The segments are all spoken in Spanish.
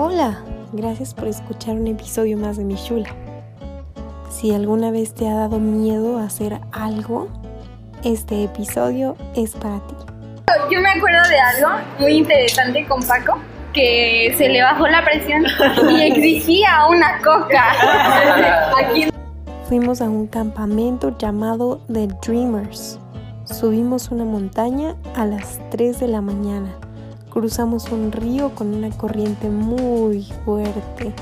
Hola, gracias por escuchar un episodio más de Mi Shula. Si alguna vez te ha dado miedo hacer algo, este episodio es para ti. Yo me acuerdo de algo muy interesante con Paco, que se le bajó la presión y exigía una coca. Aquí Fuimos a un campamento llamado The Dreamers. Subimos una montaña a las 3 de la mañana. Cruzamos un río con una corriente muy fuerte.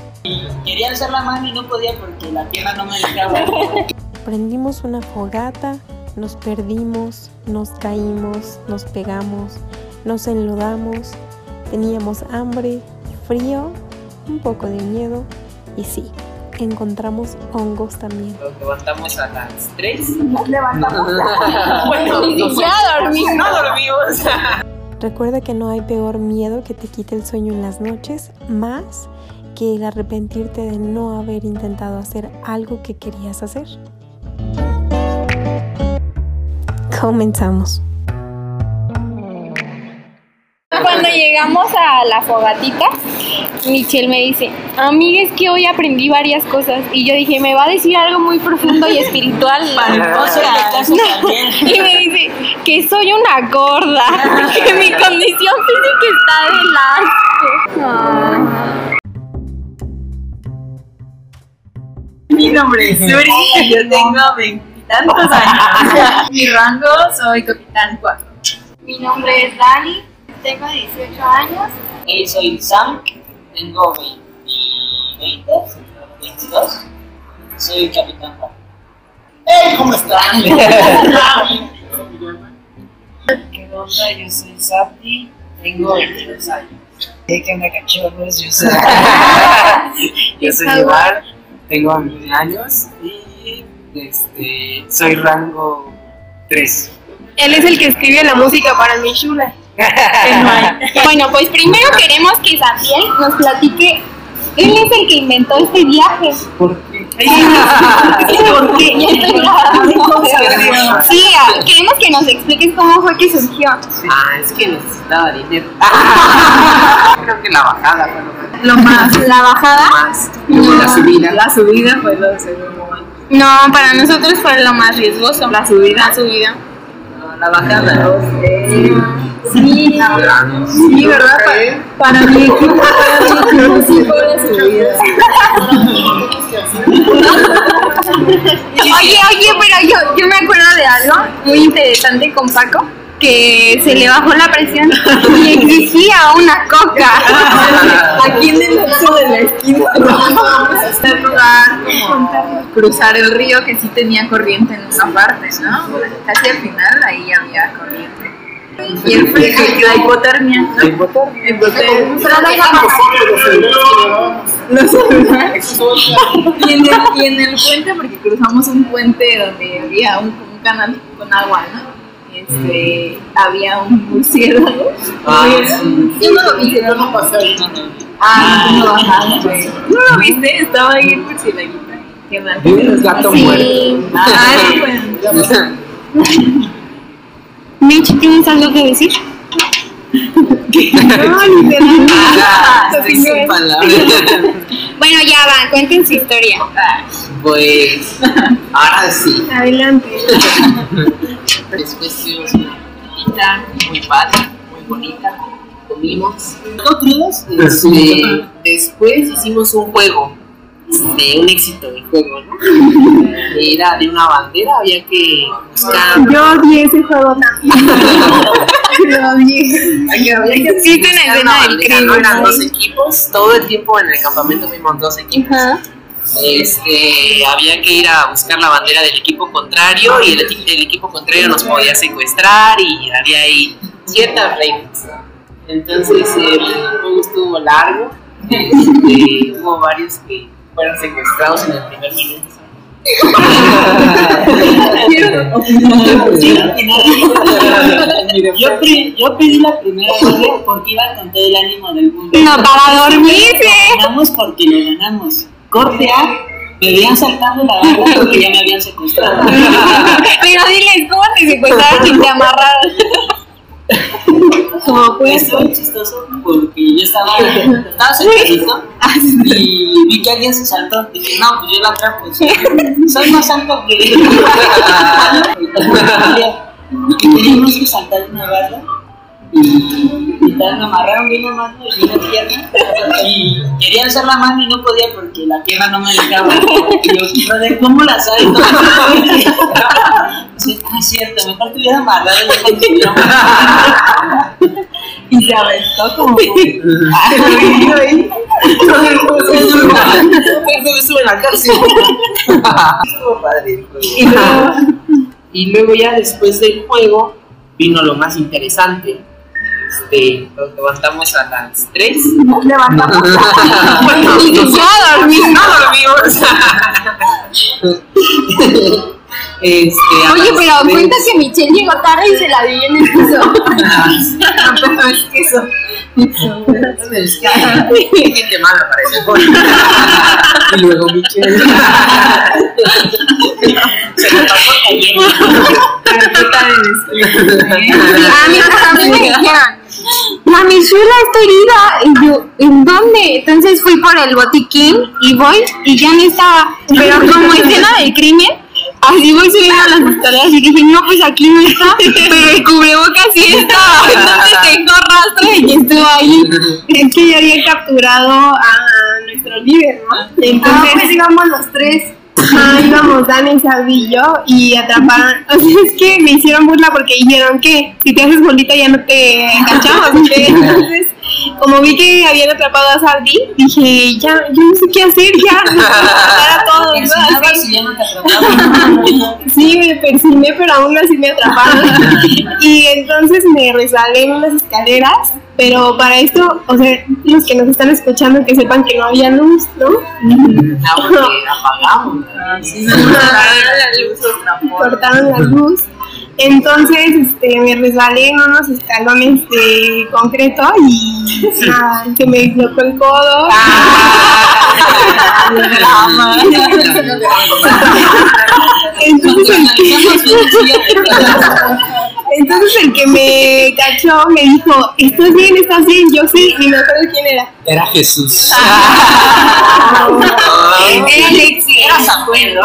Quería alzar la mano y no podía porque la tierra no me dejaba. Prendimos una fogata, nos perdimos, nos caímos, nos pegamos, nos enlodamos, teníamos hambre, frío, un poco de miedo y sí, encontramos hongos también. Nos levantamos a las 3. levantamos. bueno, no, siquiera dormimos. no dormimos. Recuerda que no hay peor miedo que te quite el sueño en las noches, más que el arrepentirte de no haber intentado hacer algo que querías hacer. Comenzamos. Cuando llegamos a la fogatita, Michelle me dice, amiga, es que hoy aprendí varias cosas. Y yo dije, me va a decir algo muy profundo y espiritual. No caso también. Y me dice que soy una gorda, que mi condición física está de asco. Mi nombre es Suri, yo tengo veintitantos años. Mi rango soy capitán 4. Mi nombre es Dani, tengo 18 años. Eh, soy Sam, tengo 20, 20, 22. Soy capitán Juan. ¡Hey! ¿Cómo están? ¿Qué onda? Yo soy Sapti, tengo 22 años. ¿Qué onda, cachorros? Yo soy, yo soy Iván, tengo 20 años y este, soy rango 3. Él es el que escribe la música para mi chula. Bueno, pues primero queremos que Sabiel nos platique. Él es el que inventó este viaje. ¿Por qué? ¿Por qué? Ya estoy grabando. Sí, ah, queremos que nos expliques cómo fue que surgió. Ah, es que necesitaba dinero. Creo que la bajada fue lo que Lo más, La bajada. más. La subida. la subida fue lo segundo. No, para nosotros fue lo más riesgoso. La subida. La subida. La bajada. Sí, sí, ¿verdad? Pa- Para mi equipo, para mi equipo sí la. Oye, oye, pero yo, yo me acuerdo de algo muy interesante con Paco, que se le bajó la presión y exigía una coca. Aquí en el lapso de la esquina vamos a hacer lugar como cruzar el río que sí tenía corriente en una parte, ¿no? Casi al final ahí había corriente. Y el frío, la hipotermia, ¿no? Hipotermia. Hipotermia. Los celulares. Y en, el, y en el puente, porque cruzamos un puente donde había un, un canal con agua, ¿no? Este, había un murciélago. Ah, sí. Yo no lo vi, no no. Ah, no, ajá, güey. ¿No lo viste? Estaba ahí el murciélaguito. Qué mal. Gato muerto. Ah, bueno. Mitch, ¿tienes algo que decir? No. Ah, estoy sin palabras. Bueno, ya va, cuenten su historia. Pues, ahora sí. Adelante. Después tuvimos una visita muy padre, muy bonita. Comimos. ¿No crudos? Este, después hicimos un juego. De un éxito el juego, ¿no? Era de una bandera, había que buscar. Yo odié ese juego también. Lo odié. Había que una del crimen, ¿no? Eran dos equipos. Todo el tiempo en el campamento fuimos dos equipos. Este, había que ir a buscar la bandera del equipo contrario y el, el equipo contrario nos podía secuestrar y había ahí ciertas reglas. Entonces el juego estuvo largo, este, hubo varios que fueron secuestrados en el primer minuto. Yo, pri- yo pedí la primera doble porque iba con todo el ánimo del mundo. No, para dormirse. Ganamos porque lo ganamos. Corte A, me veían saltando la barra porque ya me habían secuestrado. Pero diles, ¿cómo te secuestraron y te amarraron? Como Pues muy chistoso porque yo estaba, estaba sentadito y vi que alguien se saltó. Dije, no, pues yo la atrapo. Soy más alto que él. Y teníamos que saltar una barda y, y me amarraron bien la mano y una pierna y quería alzar la mano y no podía porque la pierna no me dejaba. Y yo, brother, ¿cómo la sabes? Sí, ah, es cierto, mejor te amarrado y. Y se aventó como. me sube la cárcel. Estuvo padre el juego. Y luego, Y luego ya después del juego vino lo más interesante. Este, nos levantamos a las 3. levantamos. bueno, Y se fue a dormir. no dormimos. este, Oye, pero tres. cuenta que Michelle llegó tarde y se la dio en el piso. No, pero es que eso. Gente mala para ese juego. Y luego Michelle. Se me pasó cayendo. Carpeta de despido. A mí, a mí me dijeron, la Michuela está herida. Y yo, ¿en dónde? Entonces fui por el botiquín y voy y ya no estaba. Pero como escena del crimen, así voy subiendo las escaleras y dije, no, pues aquí no está. Pero el cubrebocas sí estaba. Entonces tengo rastro de que estuvo ahí. Es que ya había capturado a nuestro líder, ¿no? Ah, Entonces pues íbamos los tres. Ajá, íbamos Dani, Sabi y atraparon. O sea, es que me hicieron burla porque dijeron que si te haces bolita ya no te enganchamos. Entonces, como vi que habían atrapado a Sardi, dije, ya, yo no sé qué hacer, ya, matar a todos. ¿no? si nada, Así. si ya no te. Sí, me persigné, pero aún así me atraparon. y entonces me resbalé en unas escaleras. Pero para esto, o sea, los que nos están escuchando que sepan que no había luz, ¿no? Porque apagamos. Cortaron la luz. Entonces, este, me resbalé en unos escalones de concreto y nada, se me dislocó el codo. Entonces, entonces el que me cachó me dijo, ¿estás bien? ¿Estás bien? Yo sí, y no acuerdo quién era. Era Jesús. Era Alexi. Era Pedro.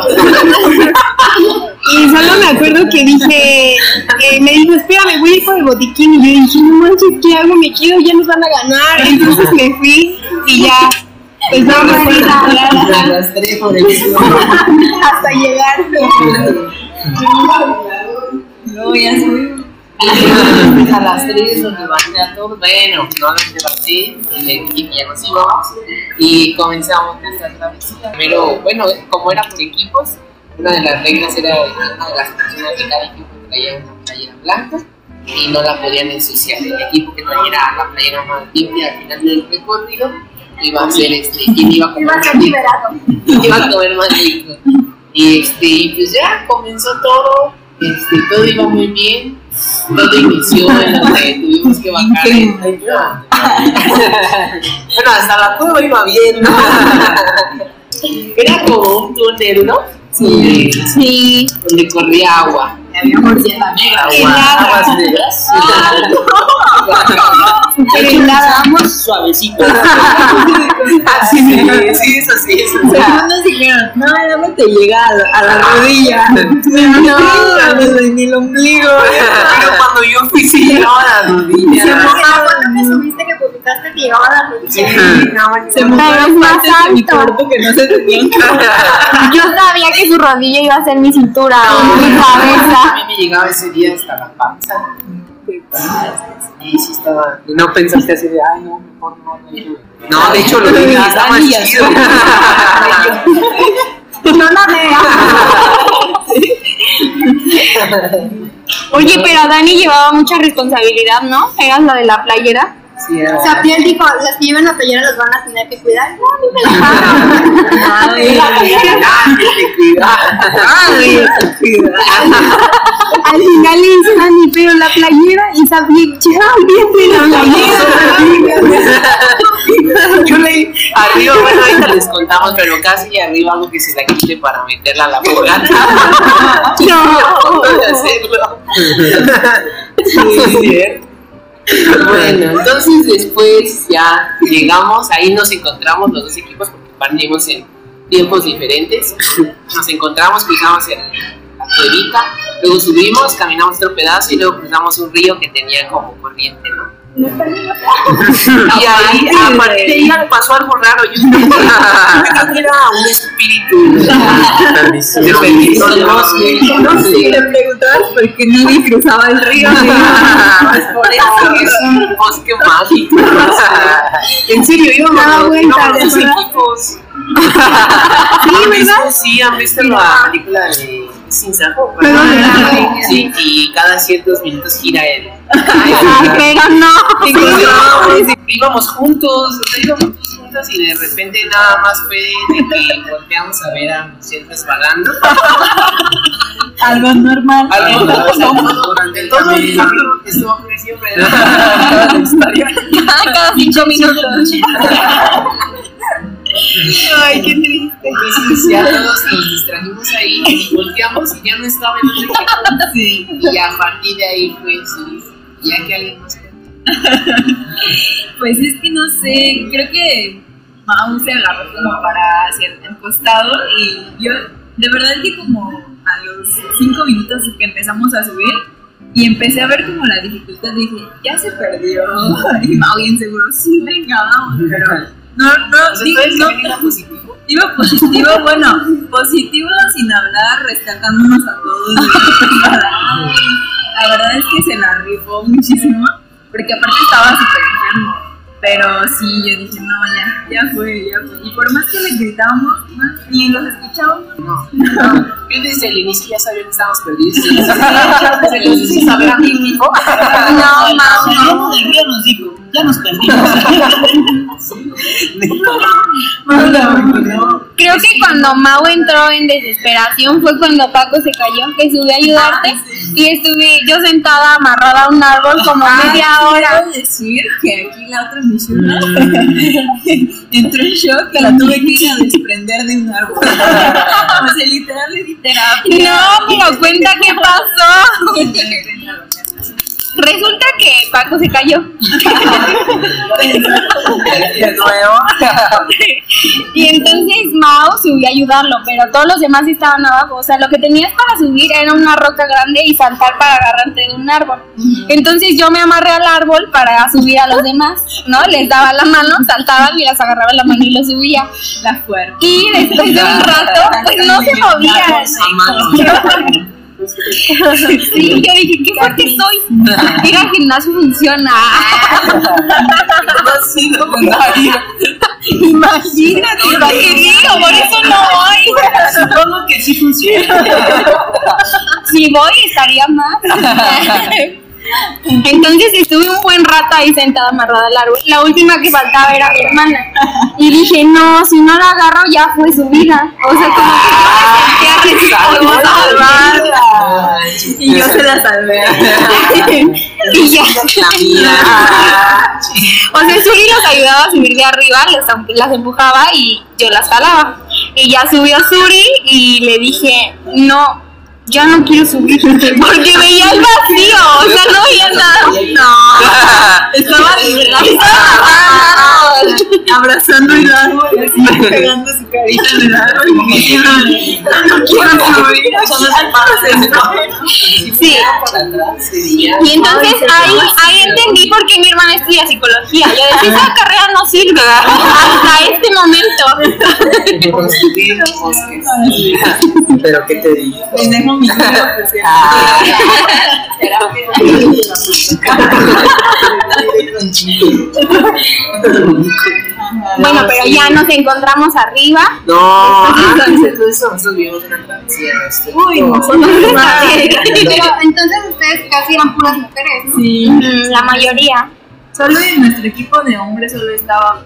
Y solo me acuerdo que dije, eh, me dijo, espérame, voy a ir por el botiquín. Y yo dije, no manches, ¿qué hago? Me quiero, ya nos van a ganar. Entonces me fui y ya, pues palabra arrastré por el hasta llegar. No, ya soy. A las 3 nos levanté a todos. Bueno, no nos levanté. Y ya nos íbamos. Y comenzamos nuestra travesía. Pero bueno, como era por equipos, una de las reglas era que una de las personas de cada equipo traía una playera blanca y no la podían ensuciar. El equipo que trajera la playera más limpia al final del recorrido iba a ser este, quien iba a comer Iba a ser más liberado. iba a comer más rico. Y este, y pues ya comenzó todo, este, todo iba muy bien, todo inició en donde tuvimos que bajar. el- bueno, hasta la cueva iba bien, ¿no? Era como un túnel, ¿no? Sí. Sí. Donde corría agua. Había morciela negra. Agua, aguas negras. Hecho, empezábamos suavecito. Ah, sí, sí, eso sí, eso sí. Segundos dijeron, no, más te llega a la, a la rodilla. No, ni el ombligo. Pero cuando yo fui, sí llegaba a la rodilla. ¿Cuándo te subiste que publicaste te llegaba la rodilla? Se Pero mojaron es más de mi alto. cuerpo que no se tenían que Yo sabía que su rodilla iba a ser mi cintura o mi A cabeza. mí me llegaba ese día hasta la panza. Y sí estaba. Y no pensaste así de, ay, no, mejor no. No, no de hecho lo dije, está más Dani, chido. No la. Oye, pero Dani llevaba mucha responsabilidad, ¿no? Era la de la playera. Sí, era- O sea, Piel dijo, las que llevan la playera las van a tener que cuidar. No, me la Ay. Al final le dice Dani, pero la playera y sabía, ya, olvídate la playera. Yo leí arriba, bueno, ahorita les contamos, pero casi arriba algo que se la quite para meterla a la fogata. No. cierto. Bueno, entonces después ya llegamos, ahí nos encontramos los dos equipos porque partimos en tiempos diferentes. Nos encontramos, cruzamos la cuevita, luego subimos, caminamos otro pedazo y luego cruzamos un río que tenía como corriente, ¿no? Y ahí, a partir de ahí pasó algo raro. Yo creo que era un espíritu. El bosque. No sé, le preguntabas por qué cruzaba el río. Pues por eso es un bosque mágico. En serio, íbamos Daba los- vueltas, íbamos los ¿verdad? equipos. ¿Han visto? Sí, han visto la película de Sin. Sí, y cada ciertos minutos gira el. Pero no. Íbamos juntos, o sea, íbamos todos juntos y de repente nada más fue de que volteamos a ver a Michelle resbalando. Algo normal. Algo no, durante todo el capítulo estuvo muy siempre. La historia. Cada cinco minutos. Ay, qué triste. Entonces ya todos nos distrajimos ahí y volteamos y ya no estaba en el equipo. Sí. Y a partir de ahí fue sí, ya que alguien nos. Pues es que no sé, creo que Mau se agarró como para hacia el costado y yo, de verdad que como a los cinco minutos que empezamos a subir y empecé a ver como la dificultad, dije, ya se perdió. Y Mau bien seguro, sí, venga, vamos, pero no, no, digo, ¿tú eres no, positivo? Iba positivo, bueno, positivo sin hablar, rescatándonos a todos. La verdad es que se la rifó muchísimo, porque aparte estaba súper enfermo. Pero sí, yo dije, no, ya, ya fue, ya fue. Y por más que le gritábamos, no, ni los escuchábamos. No, no. Yo desde el inicio ya sabía que estábamos perdidos. Desde el inicio sabía a mi. No, Mau, no. Saliendo del río nos dijo, ya nos perdimos. Creo que cuando Mau entró en desesperación fue cuando Paco se cayó, que subí a ayudarte y estuve yo sentada amarrada a un árbol como media hora. Decir que aquí la otra Michelle entró en shock que la tuve que ir a desprender de un árbol. O sea, literal le di terapia. No, pero cuenta qué pasó. Resulta que Paco se cayó. De nuevo. Y entonces Mao subió a ayudarlo, pero todos los demás estaban abajo. O sea, lo que tenías para subir era una roca grande y saltar para agarrarte de un árbol. Entonces yo me amarré al árbol para subir a los demás, ¿no? Les daba la mano, saltaban y las agarraba la mano y los subía. La fuerte. Y después de un rato, pues no se movían. Sí, yo dije, qué fuerte soy. Ir al gimnasio funciona. Imagínate, te digo, por eso no voy. Supongo que sí funciona. Si voy, estaría más. Entonces estuve un buen rato ahí sentada amarrada al árbol. La última que faltaba era mi hermana. Y dije, no, si no la agarro ya fue su vida. O sea, como que me sentía salvarla. Y yo se la salvé. Y ya. O sea, Suri los ayudaba a subir de arriba, les- las empujaba y yo las jalaba. Y ya subió Suri y le dije, no, yo no quiero subir. Porque veía el vacío, o sea, no veía nada. No. Estaba abrazando el árbol y así pegando su carita en el árbol y no quiero subir. Sí. Y entonces ahí, ahí entendí por qué mi hermana estudia psicología. Yo decía, esa carrera no sirve hasta este momento. Pero qué te digo. Bueno, pero ya nos encontramos arriba. No, nosotros vivimos una travesía. este, Uy, no. nosotros Pero entonces ustedes casi eran puras mujeres, ¿no? Sí. Mm, La mayoría. Solo en nuestro equipo de hombres solo estaba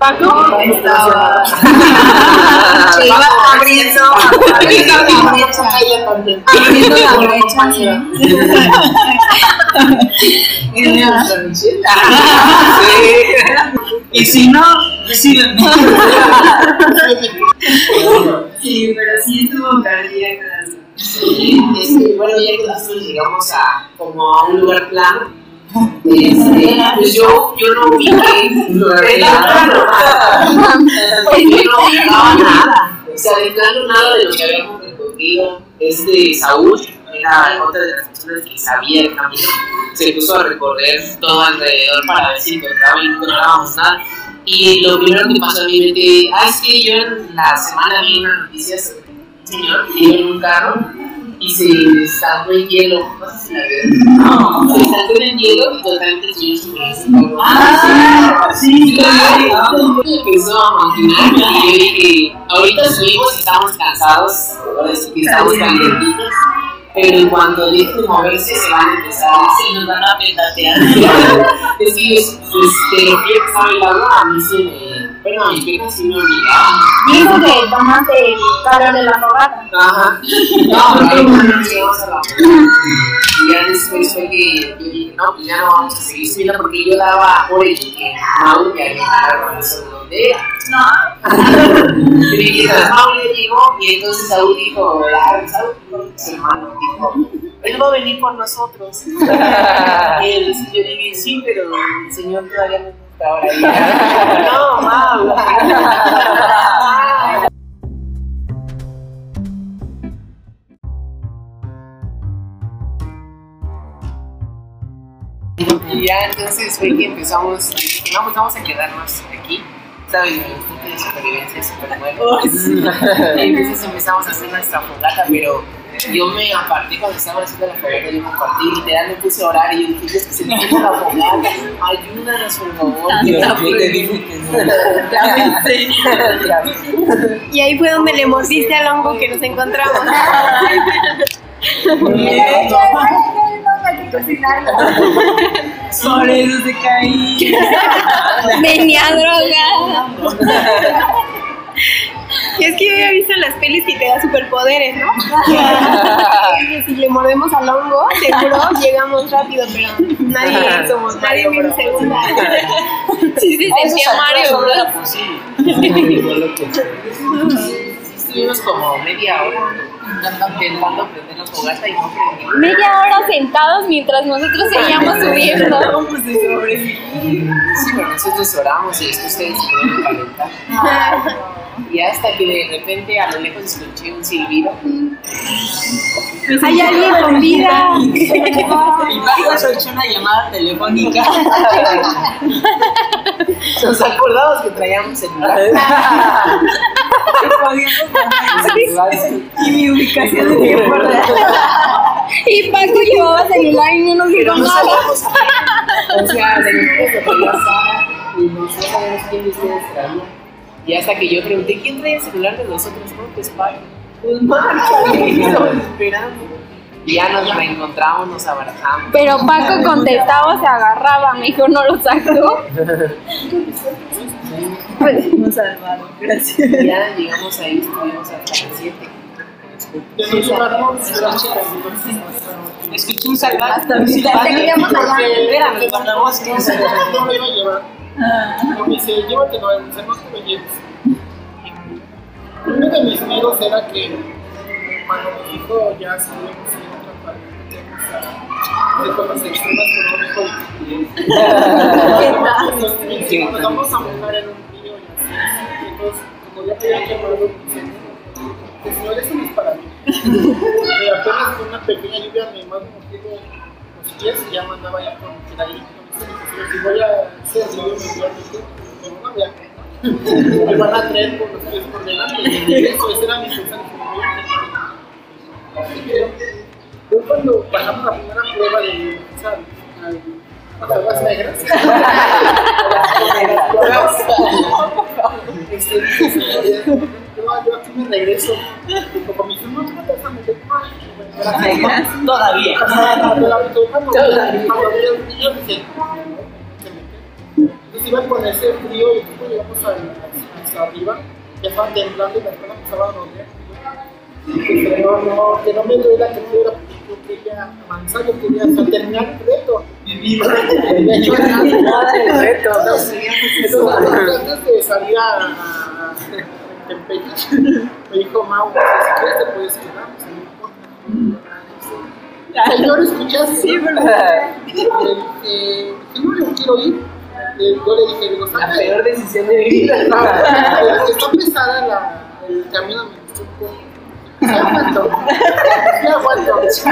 Paco, estaba. Que iba abriendo, abriendo la brecha, abriendo la brecha. Y si no, decídenme. Sí, pero sí estuvo cardíaca. Sí, este, bueno, ya que nosotros llegamos a como a un lugar plano, Este, yo, yo no vi que. yo no ubicaba nada. O sea, de plano nada de lo que habíamos recorrido. Este Saúl era otra de las personas que sabía el camino. Se puso a recorrer todo alrededor para ver si encontraba y no encontrábamos nada. Y lo primero que pasó a mi mente, ah, es que yo en la semana vi una noticia sobre un señor que iba en un carro y se estancó en hielo. No sé si la vieron. No, se estancó en el hielo y totalmente señor se me Ah, sí, claro. Empezó a maquinar y yo dije, ahorita subimos y estamos cansados, ahora sí que estamos calientitos. Pero en cuanto deje de moverse, se van a empezar a Sí, nos van a petatear. es que es, pues, de lo que estaba el agua, a mí se me. A mis piernas sí me obligaban. Dijo que tomaste el calor de la fogata. Ajá. No, pero no nos llegamos a la Y ya después fue que yo dije, no, pues ya no vamos a seguir subiendo porque yo daba por hecho que Mauro ya con eso de donde era. No. Y dije, Mauro ya llegó y entonces Saúl dijo, ah, Saúl, su hermano, dijo, él va a venir por nosotros. y yo dije, sí, pero el señor todavía no ahora. No, Mauro. Y ya entonces fue que empezamos, dije, no, pues vamos a quedarnos aquí. ¿Sabes? Mi instinto de supervivencia es súper nuevo. y entonces empezamos a hacer nuestra fogata, pero yo me aparté cuando estábamos haciendo la fogata, yo me aparté y literal me puse a orar y yo dije, Dios, que se me quita la fogata, ayúdanos por favor. Yo te dije que no. Y ahí fue donde le mordiste al hongo que nos encontramos. Por eso se caí. Venía drogada. Y es que yo había visto en las pelis que te da superpoderes, ¿no? Si le mordemos al hongo, seguro llegamos rápido, pero nadie somos nadie viene segunda. Sí, se sentía Mario. Pues sí. Sí, Estuvimos como media hora intentando prender la fogata y no prendimos. Media hora sentados mientras nosotros seguíamos subiendo. Sí, pero nosotros oramos y después ustedes se pueden calentar. Y hasta que de repente a lo lejos escuché un silbido. Hay alguien con vida. Y Paco soltó una llamada telefónica. Nos acordamos que traíamos celular. Y mi ubicación de tiempo Y Paco llevaba celular y no nos dijo nada. O sea, de repente se cayó Sara y no sabíamos quién de ustedes traía. Y hasta que yo pregunté, ¿quién trae el celular de nosotros? No, pues Paco. Pues Marco, esperando. Y ya nos reencontramos, nos abrazamos. Pero Paco contestaba, se agarraba, me dijo, no lo sacó. Nos salvaron, gracias. Y ya llegamos ahí, estuvimos hasta las 7. Escuché un salvaje. Hasta seguíamos allá. Espérame, cuando vos que se no me iba a llevar. No me dice, llévatelo, el no lo lleves. Uno de mis miedos era que cuando mi hijo ya estuvimos en otra parte, de cosas extremas con un hijo y nos vamos a montar en un río y así. Entonces, como ya te había quemado, dice, el señor eso no es para mí. Y apenas con una pequeña lluvia me mando motivo los pies y ya mandaba ya con el ahí. Si voy a hacer inmediatamente, me van a. Me van a traer por los pies por delante. Eso, ese era mi pensamiento. Yo cuando bajamos la primera prueba de las negras. Este, yo, aquí me regreso. Como mi no te vas a meter Todavía. Entonces iban con ese frío y cuando llegamos al- hasta arriba, ya estaban temblando y las personas empezaban a doler. Dije, no, no, que no me duela que quiera, porque yo quería avanzar, yo quería o sea, terminar el reto. Vivir. De hecho, Nada de reto, no entonces, antes de salir a, a, a Campeche, me dijo Mau, si quieres te puedes quedar, no importa. Señor, ¿escuchaste? Sí, ¿verdad? Dije, no, yo quiero ir. Yo le dije, digo, La peor decisión de mi vida. Está pesada la, el camino, me gustó un poco. Aguanto. Aguanto. Entonces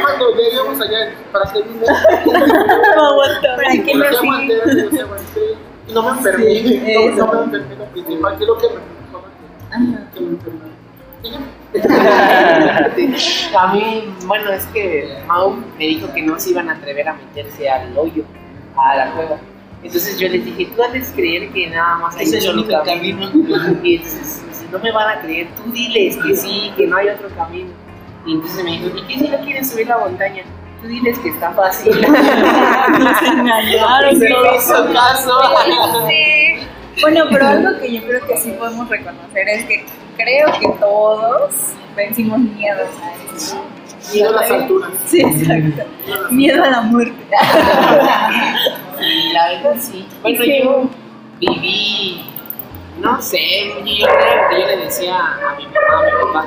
cuando lleguemos allá, ¿para qué vine? ¿Para qué no sí? aguanté, yo sí aguanté. Y no me enfermé. No, no me enfermé lo principal, que es lo que me preocupaba que, que me ya. A mí, bueno, es que Mau me dijo que no se iban a atrever a meterse al hoyo, a la cueva. Entonces yo les dije, tú haces creer que nada más hay es un único camino. Y entonces, si no me van a creer, tú diles que sí, que no hay otro camino. Y entonces me dijo, ¿y qué si no quieren subir la montaña? Tú diles que está fácil. engañaron, Se me hizo caso. Sí. Bueno, pero algo que yo creo que sí podemos reconocer es que creo que todos vencimos miedos a eso. Miedo a las alturas. Sí, exacto. Miedo a la muerte. Y la verdad sí. Bueno, yo viví, no sé, yo creo que yo le decía a mi mamá, a mi papá,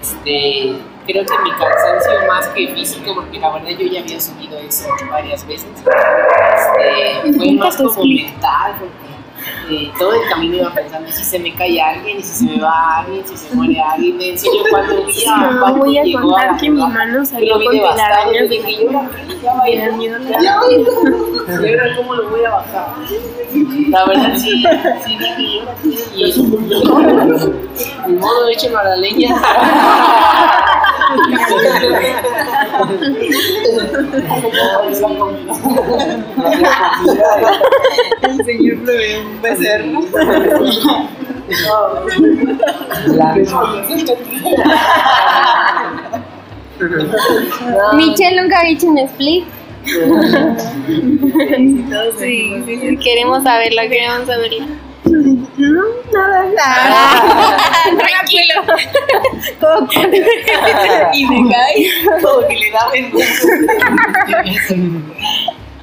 este, creo que mi cansancio más que físico, porque la verdad yo ya había subido eso varias veces, este, fue más como mental, porque eh, todo el camino iba pensando, si se me cae alguien, si se me va alguien, si se muere alguien, en serio, cuando vi a No, Paco voy a contar la que mi mano yo salió con telarañas yo de dije, ¿y ahora qué? Ya va a Me ir. da miedo la ¿Y ahora cómo lo voy a bajar? La verdad sí, sí dije, ¿y ahora qué? Y modo, échenlo a la leña. El señor prevé un becerro. Michelle nunca ha hecho un split. Sí, sí, sí, queremos saberlo, queremos saberlo. No, nada, nada. Tranquilo. Todo Y me cae. Todo que le da vergüenza.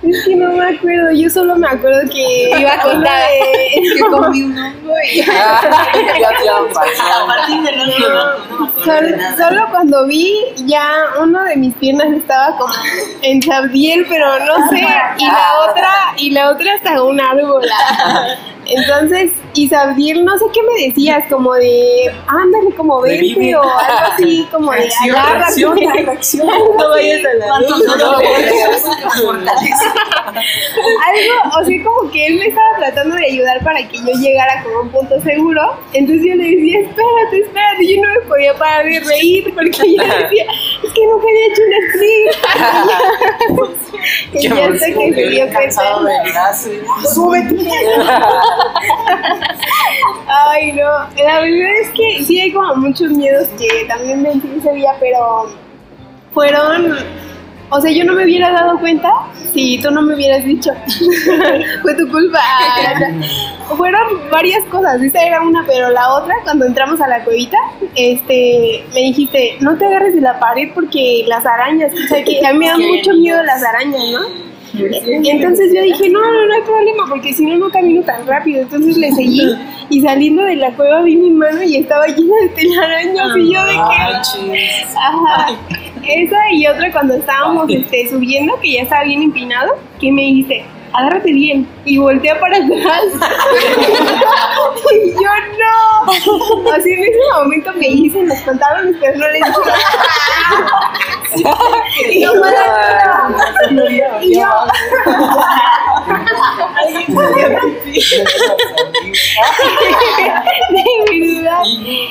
Es que no me acuerdo, yo solo me acuerdo que iba a contar Que comí un hongo y han A partir no, solo cuando vi ya uno de mis piernas estaba como en Sabdiel, pero no sé, y la otra, y la otra hasta un árbol. Entonces, y Sabdiel, no sé qué me decías, como de, ándale, como vente, o algo así, como de, agárrate. no vayas a la ¿Cuántos no lo fortaleza? Algo, o sea, como que él me estaba tratando de ayudar para que yo llegara como a un punto seguro. Entonces yo le decía, espérate, espérate. Y yo no me podía parar de reír porque yo decía, es que nunca había hecho un split. y ya hasta que se dio cuenta. del Ay, no. La verdad es que sí hay como muchos miedos que también vencí ese día, pero fueron. O sea, yo no me hubiera dado cuenta si tú no me hubieras dicho. Fue tu culpa. Fueron varias cosas. Esa era una, pero la otra, cuando entramos a la cuevita, este, me dijiste, no te agarres de la pared porque las arañas, o sea, que a mí me dan mucho miedo las arañas, ¿no? Y entonces yo dije, no, no, no hay problema, porque si no, no camino tan rápido. Entonces le seguí y saliendo de la cueva vi mi mano y estaba llena de telarañas y yo de que... Ajá. Esa y otra cuando estábamos este, subiendo, que ya estaba bien empinado, que me dijiste, agárrate bien y voltea para atrás. y yo no. Así en ese momento me hice los pantalones, pero no les dije. y yo, "Para, y yo, de verdad.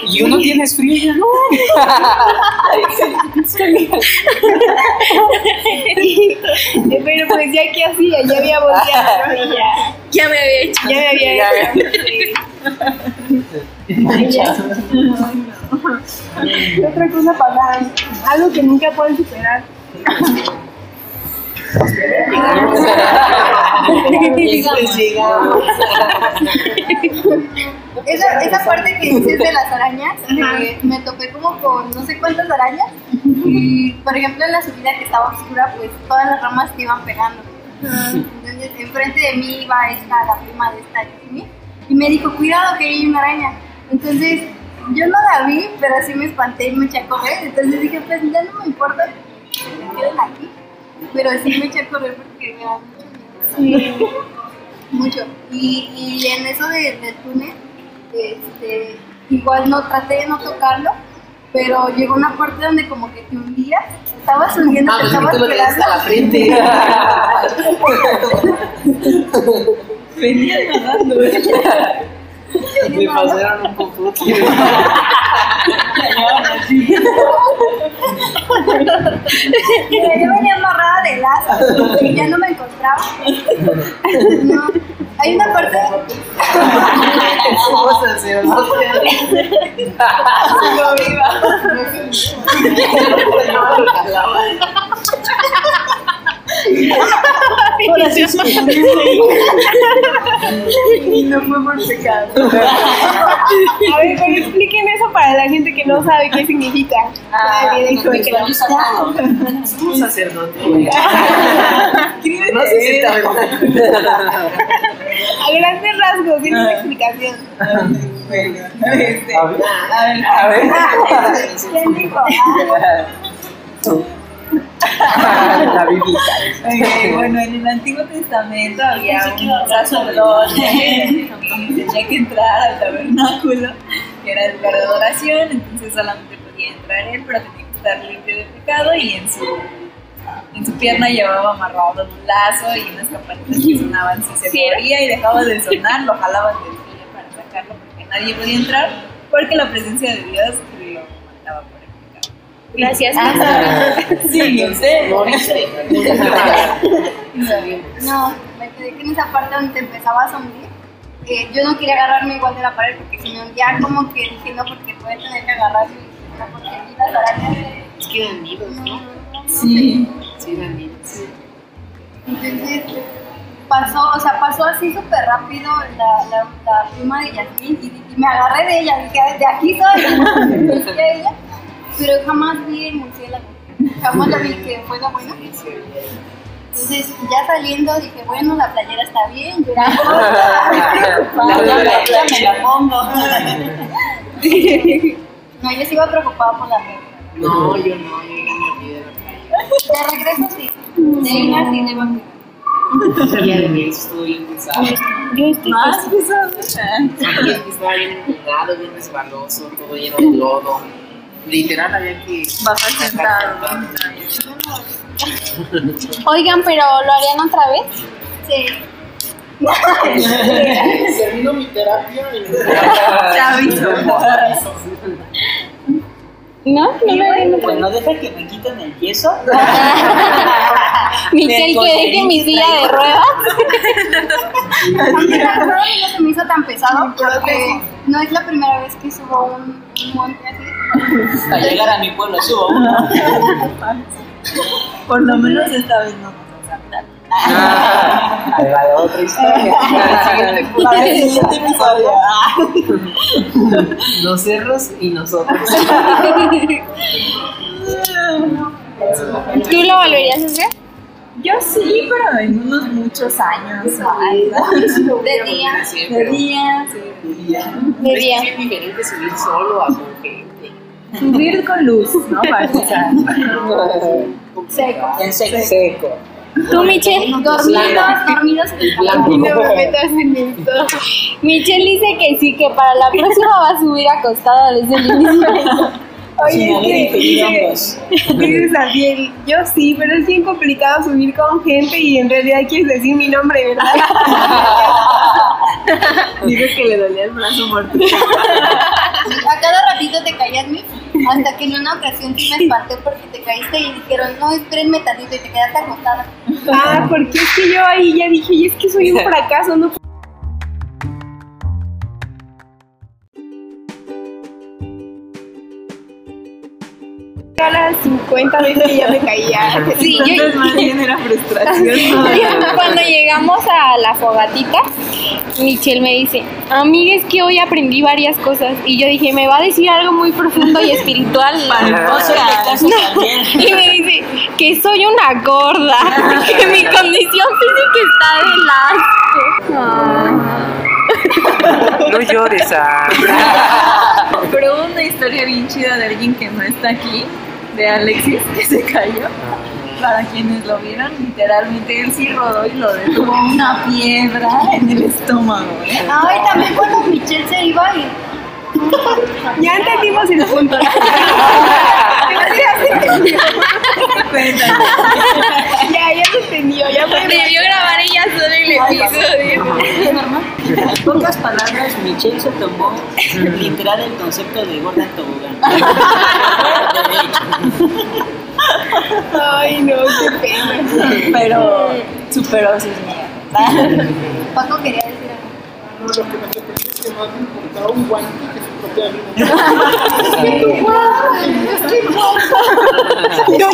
Y uno tienes frío no. Pero pues ya que hacía, ya había ya, Ya me había hecho. ya me había hecho. ¿Qué otra cosa pasaron? Algo que nunca pueden superar. Esa, esa parte que dices de las arañas, eh, me topé como con no sé cuántas arañas. Y por ejemplo, en la subida que estaba oscura, pues todas las ramas te iban pegando. Enfrente de mí iba esta, la prima de esta Yasmín, y me dijo: Cuidado, que hay una araña. Entonces, yo no la vi, pero sí me espanté y me eché a correr. Entonces dije: Pues ya no me importa. corren aquí, pero sí me eché a correr porque me da mucho miedo. Mucho. Y, y en eso de- del túnel, este, igual no traté de no tocarlo, pero llegó una parte donde como que te hundías, estabas hundiendo, Ah, pues estabas tú lo tenías hasta la frente. Venía nadando. Me pasaron un poco. Mira, yo venía amarrada de lazo y ya no me encontraba. No. Hay una parte. Vamos a hacer ¿no? Y no fue por pecado. A ver, pero expliquen eso para la gente que no sabe qué significa. Ah, Ay, dijo que no. Somos sacerdotes. No te A grandes rasgos, tiene una explicación. Este, A ver. a ver, ¿Quién dijo? La Biblia. Bueno, en el Antiguo Testamento había un sacerdote que tenía que entrar al tabernáculo, que era el lugar de adoración, entonces solamente podía entrar él, pero tenía que estar limpio de pecado y en su, en su pierna llevaba amarrado un lazo y unas campanitas que sonaban si se moría y dejaba de sonar, lo jalaban del cuello para sacarlo porque nadie podía entrar, porque la presencia de Dios lo mandaba por el pecado. Gracias. Sí, usted. No, me quedé que en esa parte donde te empezabas a hundir. eh, yo no quería agarrarme igual de la pared porque si me hundía como que dije no porque voy a tener que agarrarme no, porque aquí las arañas Es que eran nidos, ¿no? Sí. Sí, eran nidos. entonces pasó o sea pasó así súper rápido la, la, la pluma de Yasmín y, y me agarré de ella dije de aquí soy ella pero jamás vi el murciélago jamás la vi que fue lo bueno entonces ya saliendo dije bueno la playera está bien yo no La me la pongo. No, yo sigo preocupada por la regla. No, yo no, yo olvidé de regreso sí. De ir sí de estuvo bien pesado. Yo estoy Más pesado. Estaba bien empinado, bien resbaloso, todo lleno de lodo. Literal había que Bajar sentado. Oigan, pero ¿lo harían otra vez? Sí. Termino mi terapia y Te aviso. ¿No? ¿No harían otra Pues no deja que me quiten el yeso. Michelle, que deje mi silla de ruedas. Aunque la verdad no se me hizo tan pesado porque no es la primera vez que subo un, un monte así. Hasta llegar a mi pueblo subo uno. Por lo menos esta vez no saltar. Ahí va la otra historia. Para el siguiente episodio. Los cerros y nosotros. ¿Tú lo volverías a hacer? Yo sí, pero en unos muchos años. Ay, De día. De día, sí. De Es día. bien diferente subir solo a con gente. Subir con luz, ¿no? Para empezar. Seco. En seco. Seco. ¿Tú, Michelle? Dormidos, dormidos Blanco. No me metas en esto. Michelle dice que sí, que para la próxima va a subir acostada desde el inicio. Haber ingerido hongos. Dices Adiel, yo sí, pero es bien complicado subir con gente y en realidad quieres decir mi nombre, ¿verdad? Digo que le dolía el brazo. A cada ratito te caías, mi. Hasta que en una ocasión sí me espanté porque te caíste y dijeron, no, espérenme tantito y te quedaste acostada. Ah, porque es que yo ahí ya dije, y es que soy un fracaso, no a las 50 veces ya me caía. Sí, yo, Entonces más bien era frustración. Cuando llegamos a la fogatita, Michelle me dice, amiga, es que hoy aprendí varias cosas. Y yo dije, me va a decir algo muy profundo y espiritual. No caso también. Y me dice que soy una gorda, que mi condición física está de asco. No llores, ah. Pero una historia bien chida de alguien que no está aquí, de Alexis, que se cayó. para quienes lo vieron, literalmente él sí rodó y lo detuvo una piedra en el estómago. ¿eh? Ay, también cuando Michelle se iba y Ya entendimos el punto. ya, ya lo entendió, ya. Debió grabar ella sola el episodio. En pocas palabras, Michelle se tomó literal el concepto de gorda tobogán. Ay, no, qué pena. Pero superó sus miedos. Paco quería decir que me sorprendió es que un guante. Yo,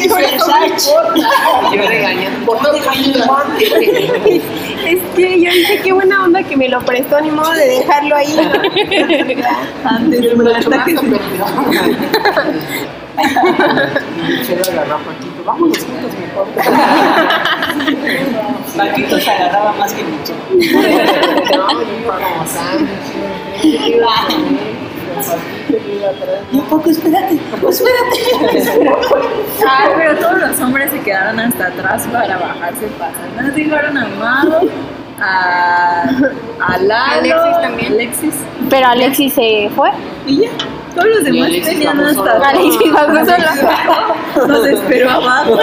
guante. es que dije qué buena onda que me lo prestó, ni modo de dejarlo ahí. Antes Y me lo agarró a Paquito. Vámonos juntos mejor. Paquito se agarraba más que Michelle. No, yo iba como sándwich. No, Paco, espérate, espérate. Ay, pero todos los hombres se quedaron hasta atrás para bajarse el paso. Entonces dejaron a Amado, a, a Lalo, Alexis también. Alexis, Pero Alexis se fue. y ya. Todos los demás tenían hasta. Alexis sola. Nos esperó abajo.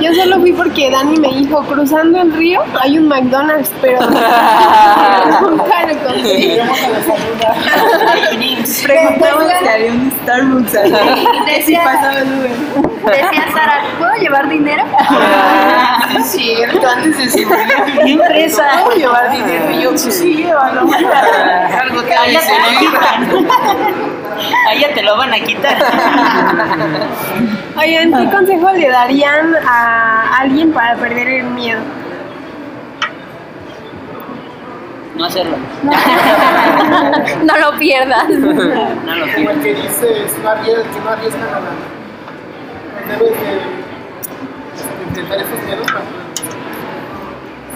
Yo solo fui porque Dani me dijo, cruzando el río hay un McDonald's, pero nunca lo encontré. Preguntamos si había un Starbucks ahí. Y Decía- pasaba el Uber. Decía Sara, ¿puedo llevar dinero? Sí, es cierto, antes de. ¿Qué empresa? ¿Puedo llevar dinero? Y yo, sí, sí, llévalo. Algo que Allá te lo quitan. Allá te lo van a quitar. Oigan, ¿qué consejo le darían a alguien para perder el miedo? No hacerlo. No lo pierdas. No lo Como quiero. el que dice, si no arriesgan, que no arriesgan nada. Debes de, intentar esos miedos para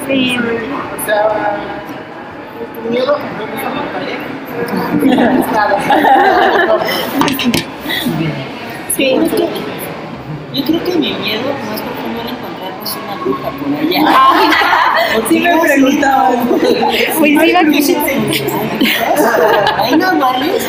Sí, O sea, tu miedo no es una montaña. Es nada. sí. Yo creo que mi miedo más profundo era encontrarnos una bruja por allá. Sí me preguntaban. Pues iba Ahí no vales.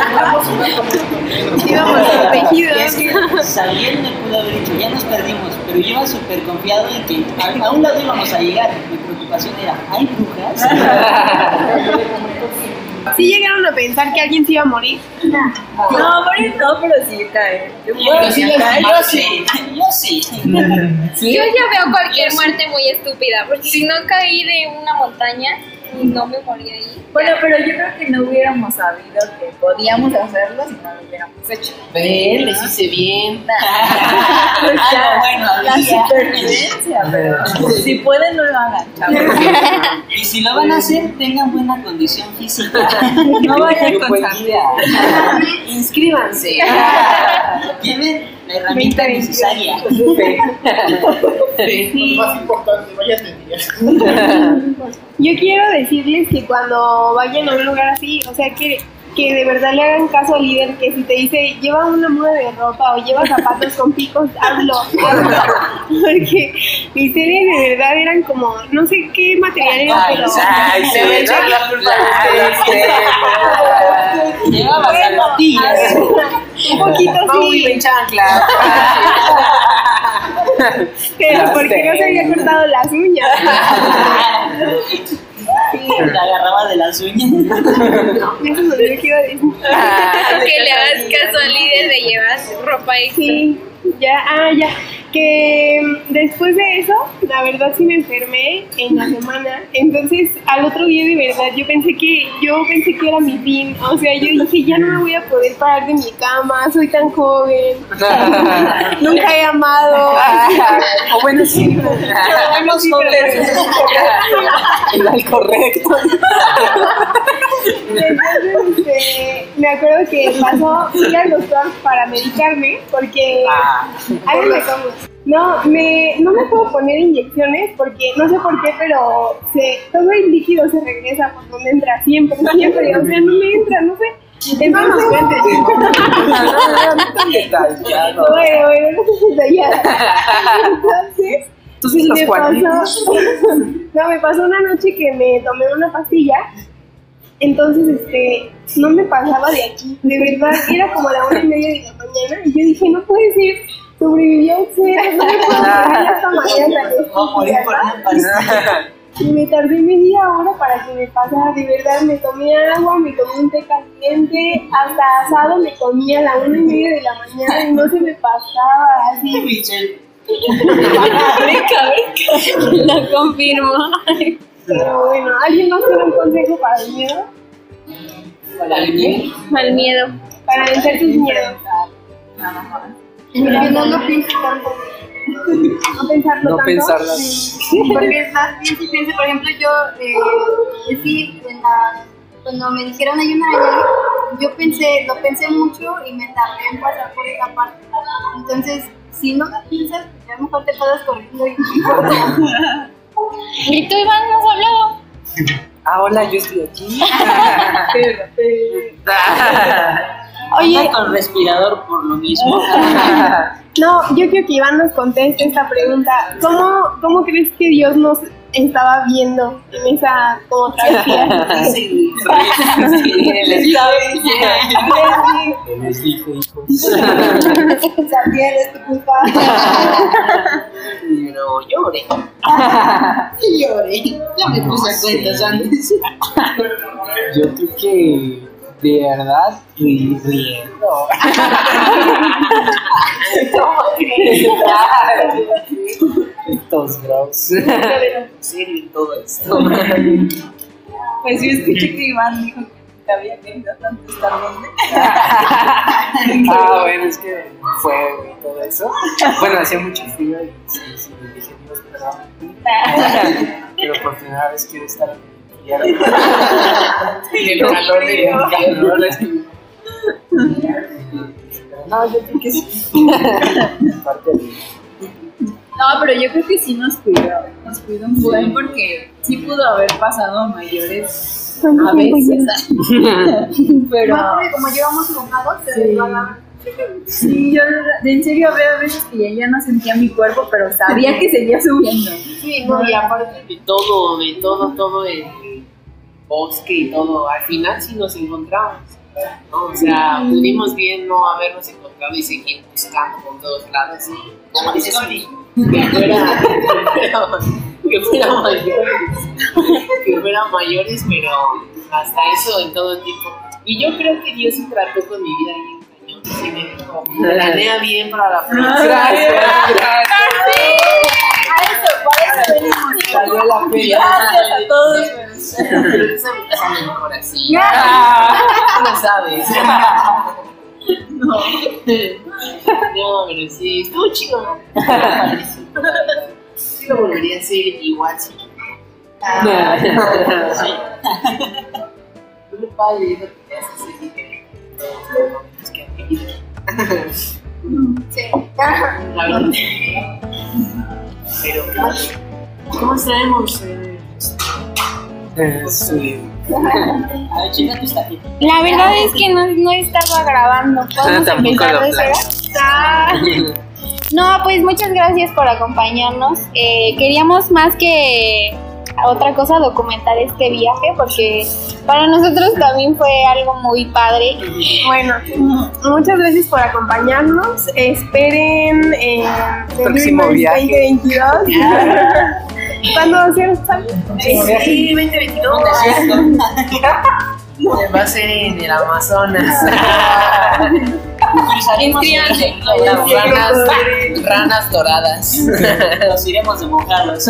íbamos protegidos. Es que Sabiel me pudo haber dicho, ya nos perdimos, pero yo iba súper confiado en que a, a un lado íbamos a llegar. Mi preocupación era, ¿hay brujas? Sí llegaron a pensar que alguien se iba a morir. No, morir no, pero sí caer. Yo Yo sí, yo sí, yo sí. Yo ya veo cualquier muerte muy estúpida, porque si no caí de una montaña y no me morí ahí. Bueno, pero yo creo que no hubiéramos sabido que podíamos hacerlo si no lo hubiéramos hecho. Ven, les hice bien. Ah, no, bueno, La supervivencia, pero si pueden no lo hagan, chavos. Y si lo van a hacer, tengan buena condición física. No vayan con sangre. Inscríbanse. Lleven la herramienta necesaria. Lo más importante, vayas de día. Yo quiero decirles que cuando vayan a un lugar así, o sea, que, que de verdad le hagan caso al líder, que si te dice lleva una muda de ropa o lleva zapatos con picos, hazlo, hazlo. Porque mis series de verdad eran como, no sé qué material era, Ay, pero... ay, se me echó la culpa a ustedes. Llevaba zapatillas. Un poquito Muy bien, sí, chancla. pero porque no se había cortado las uñas. La agarraba de las uñas. Eso es lo que quiero decir. Que le hagas caso al líder de llevar ropa extra. Sí, ya, ah, ya. Que después de eso, la verdad sí me enfermé en la semana. Entonces, al otro día de verdad, yo pensé que, yo pensé que era mi fin. O sea, yo dije, ya no me voy a poder parar de mi cama, soy tan joven, nunca he amado. O bueno, sí. Bueno, sí, el correcto. Entonces, este, me acuerdo que pasó, fui al doctor para medicarme porque Ah. háganme como- No, me, no me puedo poner inyecciones porque no sé por qué, pero se, todo el líquido se regresa por donde entra, siempre, siempre. O sea, no me entra, no sé. Entonces, Tan detallado. Bueno, bueno, ya. Entonces, Tú sí los me pasó, no, me pasó una noche que me tomé una pastilla, entonces, este, no me pasaba de aquí, de verdad, era como la una y media de la mañana, y yo dije, no puede ser, usted, no hasta mañana, Voy a morir por una pastilla. y me tardé media hora para que me pasara, de verdad, me tomé agua, me tomé un té caliente, hasta asado me comía a la una y media de la mañana y no se me pasaba, así, Michelle, Lo confirmo. pero bueno, ¿alguien más tiene un consejo para el miedo? ¿para qué? Mal miedo. Para vencer tus miedos. Nada más. No lo pienso tanto. No pensarlo No tanto. pensarla. Porque más bien si pienso, por ejemplo, yo eh, sí, en la- cuando me dijeron hay una araña, yo pensé, lo pensé mucho y me tardé en pasar por esa parte. Entonces, si no lo piensas, ya a lo mejor te pasas corriendo y ¿Y tú, Iván, no has hablado? Ah, hola, yo estoy aquí. Oye, Anda con respirador por lo mismo. no, yo quiero que Iván nos conteste esta pregunta. ¿Cómo, cómo crees que Dios nos estaba viendo en esa como travesía? Sí, Sí, les. Les dijo, hijos. Es tu culpa. Pero llore. Y lloré. Ya me puse a cuentas antes. Yo creo que de verdad ri- riendo. Estos bros. Serio, en todo esto. Pues yo escuché que Iván dijo que había querido tanto estar donde. Ah, bueno, es que fue y todo eso. Bueno, hacía mucho frío y sí, sí, dije, Dios, perdón. Pero por primera vez quiero estar en el. Y el calor de calor. Pero no, yo creo que sí. Parte No, pero yo creo que sí nos cuidó. Nos cuidó un buen porque sí pudo haber pasado mayores a veces. pero como llevamos enojados, se Sí. sí, yo de- en serio había veces que ya, ya no sentía mi cuerpo, pero sabía que seguía subiendo. Sí, no, y aparte. de todo, de todo, todo el bosque y todo. Al final sí nos encontramos. ¿no? O sea, pudimos bien no habernos encontrado y seguir buscando por todos lados. Y que fuera, que fuera mayores, que fuera mayores, pero hasta eso en todo el tiempo. Y yo creo que Dios sí trató con mi vida bien cañón. Sí me dijo, planea bien para la próxima. La pena. Gracias a todos. Pero tú sabes que sale mejor así. Lo sabes. No. No, pero sí, estuvo chido. Sí, lo volvería a hacer igual Sí. Pero. ¿Cómo estaremos? Eh, Sí. Taquitos. La verdad es que no, no estaba grabando. ¿Podemos empezar de cero? Ah. No, pues muchas gracias por acompañarnos. Eh, queríamos más que otra cosa documentar este viaje porque para nosotros también fue algo muy padre. Bueno, muchas gracias por acompañarnos. Esperen eh, The Próximo viaje. 2022. ¿Cuándo va a ser? Sí, 2022. Va a ser en el Amazonas. Cruzaremos el- ranas, ranas doradas. Nos iremos de mojados.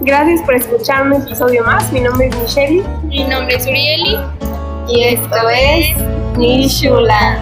Gracias por escuchar un episodio más. Mi nombre es Michelle. Mi nombre es Urieli. Y esto es Nishula.